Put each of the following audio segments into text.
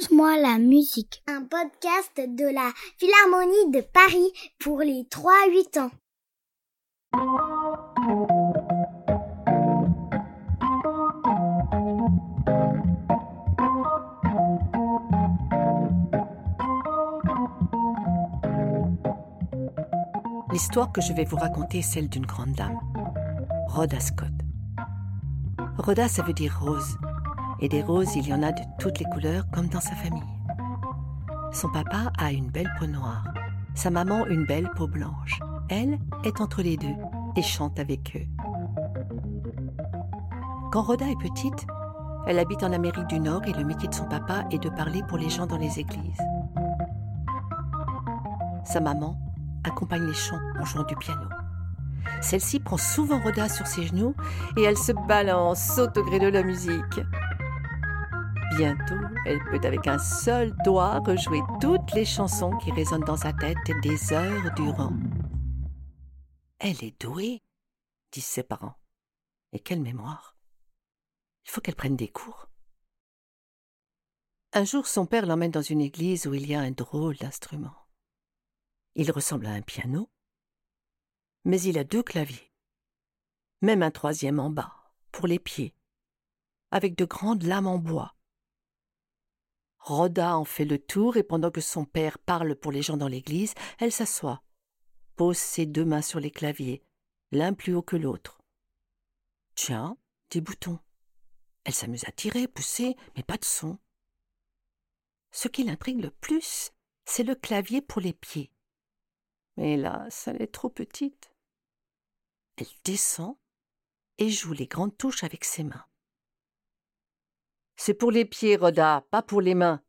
Raconte-moi la musique. Un podcast de la Philharmonie de Paris pour les 3-8 ans. L'histoire que je vais vous raconter est celle d'une grande dame, Rhoda Scott. Rhoda, ça veut dire rose. Et des roses, il y en a de toutes les couleurs, comme dans sa famille. Son papa a une belle peau noire, sa maman une belle peau blanche. Elle est entre les deux et chante avec eux. Quand Rhoda est petite, elle habite en Amérique du Nord et le métier de son papa est de parler pour les gens dans les églises. Sa maman accompagne les chants en jouant du piano. Celle-ci prend souvent Rhoda sur ses genoux et elle se balance, saute au gré de la musique. Bientôt, elle peut avec un seul doigt rejouer toutes les chansons qui résonnent dans sa tête des heures durant. Elle est douée, disent ses parents. Et quelle mémoire. Il faut qu'elle prenne des cours. Un jour, son père l'emmène dans une église où il y a un drôle d'instrument. Il ressemble à un piano, mais il a deux claviers, même un troisième en bas, pour les pieds, avec de grandes lames en bois. Rhoda en fait le tour et pendant que son père parle pour les gens dans l'église, elle s'assoit, pose ses deux mains sur les claviers, l'un plus haut que l'autre. Tiens, des boutons. Elle s'amuse à tirer, pousser, mais pas de son. Ce qui l'intrigue le plus, c'est le clavier pour les pieds. Mais hélas, elle est trop petite. Elle descend et joue les grandes touches avec ses mains. C'est pour les pieds, Rhoda, pas pour les mains,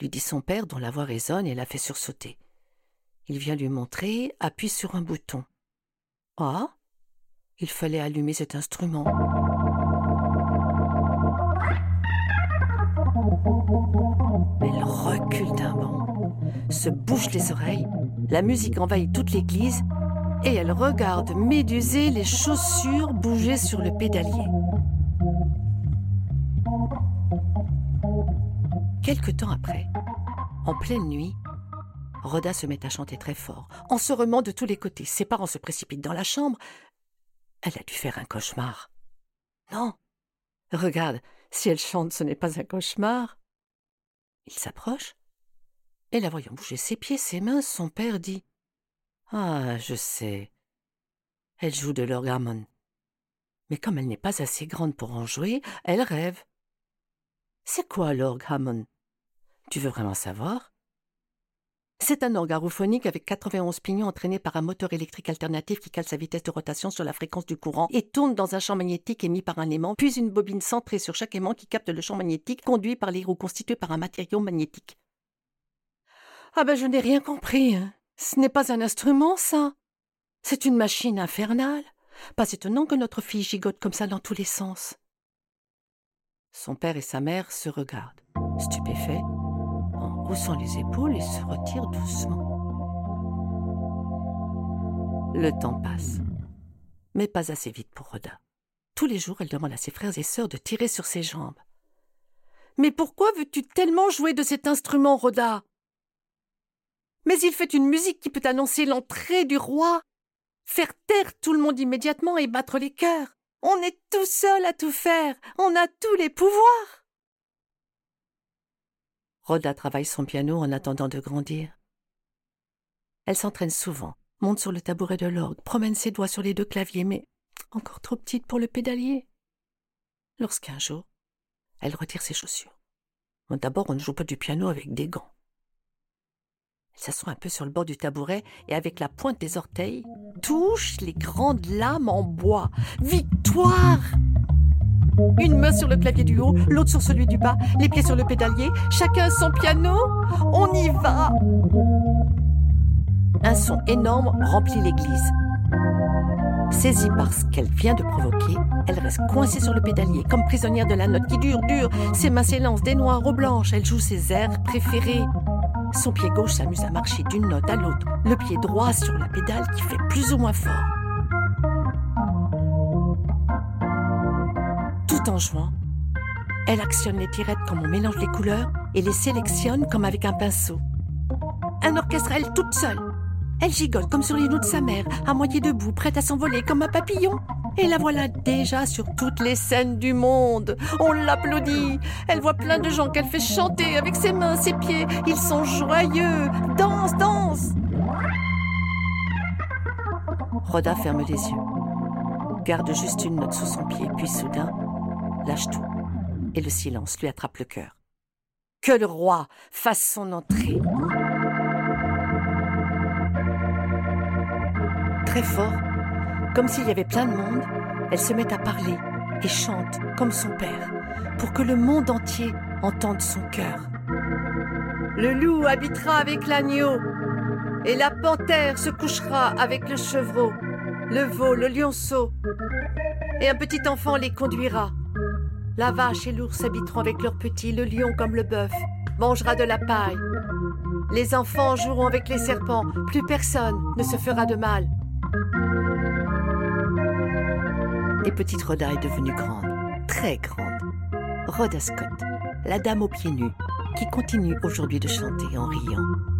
lui dit son père dont la voix résonne et la fait sursauter. Il vient lui montrer, appuie sur un bouton. Ah Il fallait allumer cet instrument. Elle recule d'un bond, se bouche les oreilles la musique envahit toute l'église et elle regarde médusée les chaussures bouger sur le pédalier. Quelque temps après, en pleine nuit, Rhoda se met à chanter très fort, en se remant de tous les côtés. Ses parents se précipitent dans la chambre. Elle a dû faire un cauchemar. Non. Regarde, si elle chante, ce n'est pas un cauchemar. Il s'approche et la voyant bouger ses pieds, ses mains, son père dit Ah, je sais. Elle joue de l'orgamon. Mais comme elle n'est pas assez grande pour en jouer, elle rêve. C'est quoi l'orgue Tu veux vraiment savoir? C'est un orgue arophonique avec 91 pignons entraînés par un moteur électrique alternatif qui cale sa vitesse de rotation sur la fréquence du courant et tourne dans un champ magnétique émis par un aimant, puis une bobine centrée sur chaque aimant qui capte le champ magnétique conduit par les roues constituées par un matériau magnétique. Ah ben je n'ai rien compris. Hein. Ce n'est pas un instrument, ça. C'est une machine infernale. Pas étonnant que notre fille gigote comme ça dans tous les sens. Son père et sa mère se regardent, stupéfaits, haussant les épaules et se retirent doucement. Le temps passe, mais pas assez vite pour Rhoda. Tous les jours, elle demande à ses frères et sœurs de tirer sur ses jambes. Mais pourquoi veux-tu tellement jouer de cet instrument, Rhoda? Mais il fait une musique qui peut annoncer l'entrée du roi, faire taire tout le monde immédiatement et battre les cœurs. On est tout seul à tout faire, on a tous les pouvoirs. Rhoda travaille son piano en attendant de grandir. Elle s'entraîne souvent, monte sur le tabouret de l'orgue, promène ses doigts sur les deux claviers, mais encore trop petite pour le pédalier. Lorsqu'un jour, elle retire ses chaussures. D'abord, on ne joue pas du piano avec des gants. Elle s'assoit un peu sur le bord du tabouret et avec la pointe des orteils touche les grandes lames en bois. Victoire Une main sur le clavier du haut, l'autre sur celui du bas, les pieds sur le pédalier, chacun son piano. On y va Un son énorme remplit l'église. Saisie par ce qu'elle vient de provoquer, elle reste coincée sur le pédalier, comme prisonnière de la note qui dure, dure. Ses mains s'élancent des noires aux blanches. Elle joue ses airs préférés. Son pied gauche s'amuse à marcher d'une note à l'autre, le pied droit sur la pédale qui fait plus ou moins fort. En jouant, Elle actionne les tirettes comme on mélange les couleurs et les sélectionne comme avec un pinceau. Un orchestre elle toute seule. Elle gigote comme sur les notes de sa mère, à moitié debout, prête à s'envoler comme un papillon. Et la voilà déjà sur toutes les scènes du monde. On l'applaudit. Elle voit plein de gens qu'elle fait chanter avec ses mains, ses pieds. Ils sont joyeux. Danse, danse. Rhoda ferme les yeux, garde juste une note sous son pied, puis soudain, lâche tout, et le silence lui attrape le cœur. Que le roi fasse son entrée. Très fort, comme s'il y avait plein de monde, elle se met à parler et chante comme son père, pour que le monde entier entende son cœur. Le loup habitera avec l'agneau, et la panthère se couchera avec le chevreau, le veau, le lionceau, et un petit enfant les conduira. La vache et l'ours habiteront avec leurs petits, le lion comme le bœuf mangera de la paille. Les enfants joueront avec les serpents, plus personne ne se fera de mal. Et petite Rhoda est devenue grande, très grande. Rhoda Scott, la dame aux pieds nus, qui continue aujourd'hui de chanter en riant.